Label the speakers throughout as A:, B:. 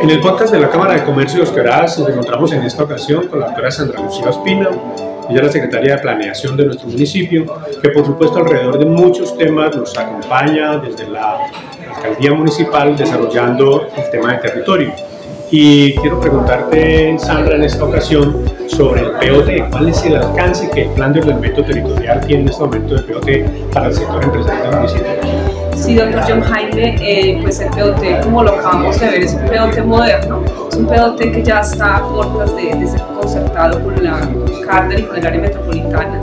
A: En el podcast de la Cámara de Comercio de Oscaraz nos encontramos en esta ocasión con la doctora Sandra Lucía Ospina, ella es la secretaria de Planeación de nuestro municipio, que por supuesto alrededor de muchos temas nos acompaña desde la alcaldía municipal desarrollando el tema de territorio. Y quiero preguntarte, Sandra, en esta ocasión sobre el POT. ¿Cuál es el alcance que el plan de ordenamiento territorial tiene en este momento del POT para el sector empresarial del municipio?
B: Sí, doctor John Jaime, eh, pues el POT, como lo acabamos de ver, es un POT moderno, un POT que ya está a puertas de, de ser concertado con la CARDEL y con el área metropolitana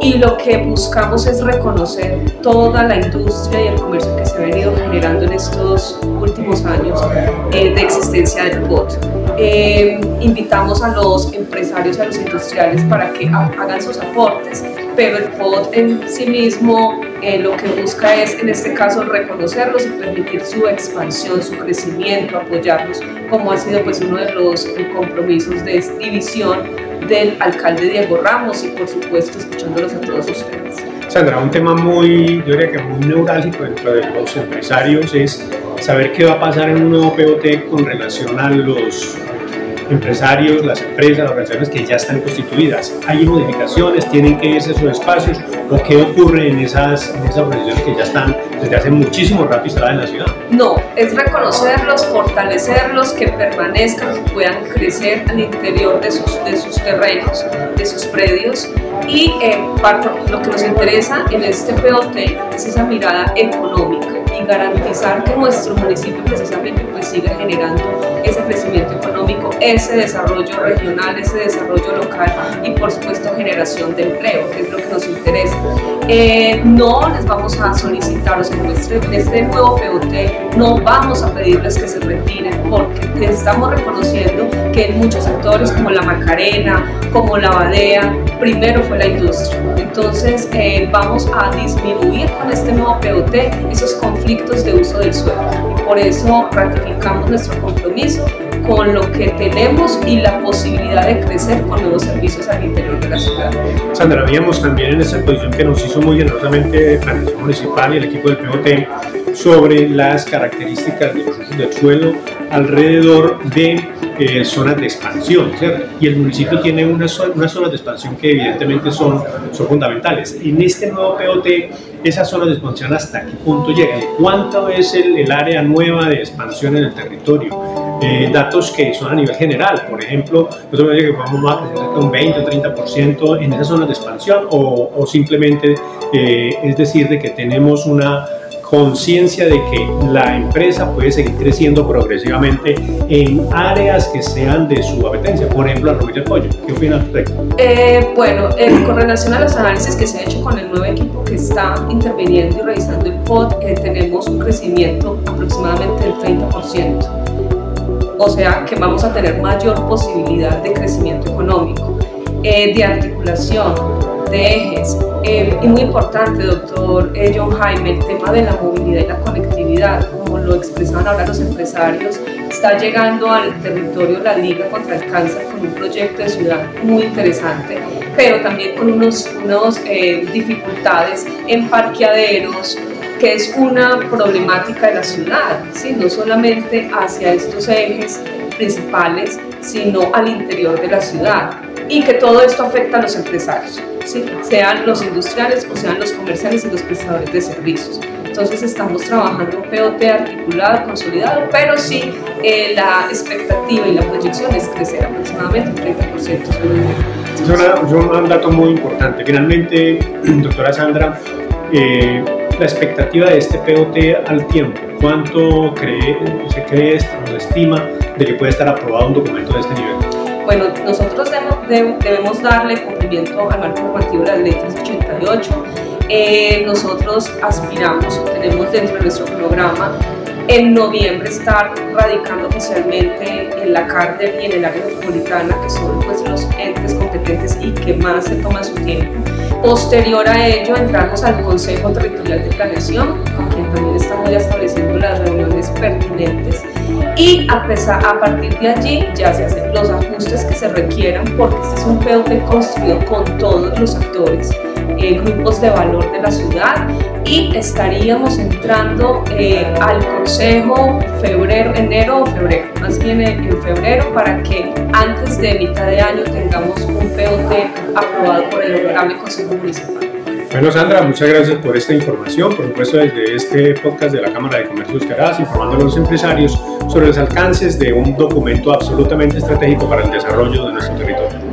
B: y lo que buscamos es reconocer toda la industria y el comercio que se ha venido generando en estos últimos años eh, de existencia del POT. Eh, invitamos a los empresarios, a los industriales para que hagan sus aportes, pero el POT en sí mismo eh, lo que busca es, en este caso, reconocerlos y permitir su expansión, su crecimiento, apoyarlos, como ha sido pues uno de los compromisos de división del alcalde Diego Ramos y por supuesto escuchándolos a todos ustedes.
A: Sandra, un tema muy, yo diría que muy neurálgico dentro de los empresarios es saber qué va a pasar en un nuevo POT con relación a los empresarios, las empresas, las organizaciones que ya están constituidas. ¿Hay modificaciones? ¿Tienen que irse sus espacios? ¿O qué ocurre en esas, en esas organizaciones que ya están desde hace muchísimo rato instaladas en la ciudad?
B: No, es reconocerlos, fortalecerlos, que permanezcan, que puedan crecer al interior de sus, de sus terrenos, de sus predios. Y eh, lo que nos interesa en este POT es esa mirada económica y garantizar que nuestro municipio precisamente pues siga generando ese crecimiento económico, ese desarrollo regional, ese desarrollo local y por supuesto generación de empleo, que es lo que nos interesa. Eh, no les vamos a solicitar, o sea, en este, este nuevo POT no vamos a pedirles que se retiren porque estamos reconociendo que en muchos sectores como la Macarena, como la Badea, primero fue la industria. Entonces eh, vamos a disminuir con este nuevo POT esos conflictos de uso del suelo. por eso ratificamos nuestro compromiso con lo que tenemos y la posibilidad de crecer con nuevos servicios al interior de la ciudad.
A: Sandra, habíamos también en esta exposición que nos hizo muy generosamente Planeación Municipal y el equipo del POT sobre las características de los usos del suelo alrededor de eh, zonas de expansión, ¿cierto? Y el municipio tiene unas, unas zonas de expansión que evidentemente son, son fundamentales. En este nuevo POT, esas zonas de expansión hasta qué punto llegan, cuánto es el, el área nueva de expansión en el territorio, eh, datos que son a nivel general. Por ejemplo, nosotros que vamos a crecer un 20 o 30% en esas zonas de expansión o, o simplemente eh, es decir de que tenemos una conciencia de que la empresa puede seguir creciendo progresivamente en áreas que sean de su apetencia, por ejemplo, a del pollo. ¿Qué opinas respecto?
B: Eh, bueno, con relación a los análisis que se ha hecho con el nuevo equipo que está interviniendo y revisando el POT, tenemos un crecimiento aproximadamente del 30% o sea que vamos a tener mayor posibilidad de crecimiento económico, eh, de articulación, de ejes. Eh, y muy importante, doctor eh, John Jaime, el tema de la movilidad y la conectividad, como lo expresaban ahora los empresarios, está llegando al territorio la Liga contra el Cáncer con un proyecto de ciudad muy interesante, pero también con unas unos, dificultades en parqueaderos, que es una problemática de la ciudad, ¿sí? no solamente hacia estos ejes principales, sino al interior de la ciudad. Y que todo esto afecta a los empresarios, ¿sí? sean los industriales o sean los comerciales y los prestadores de servicios. Entonces estamos trabajando un POT articulado, consolidado, pero sí eh, la expectativa y la proyección es crecer aproximadamente un 30%
A: Es un dato muy importante. Finalmente, doctora Sandra, eh, la expectativa de este POT al tiempo? ¿Cuánto cree, se cree, se estima de que puede estar aprobado un documento de este nivel?
B: Bueno, nosotros debemos, darle cumplimiento al marco normativo de la ley 388. Eh, nosotros aspiramos, tenemos dentro de nuestro programa en noviembre estar radicando oficialmente en la cárcel y en el área metropolitana, que son pues, los entes competentes y que más se toma su tiempo. Posterior a ello, entramos al Consejo Territorial de Planeación, con quien también estamos ya estableciendo las reuniones pertinentes y a, pesar, a partir de allí ya se hacen los ajustes que se requieran porque este es un POT construido con todos los actores, eh, grupos de valor de la ciudad y estaríamos entrando eh, al consejo febrero, enero o febrero, más bien en febrero para que antes de mitad de año tengamos un POT aprobado por el honorable Consejo Municipal.
A: Bueno, Sandra, muchas gracias por esta información, por supuesto desde este podcast de la Cámara de Comercio de informando a los empresarios sobre los alcances de un documento absolutamente estratégico para el desarrollo de nuestro territorio.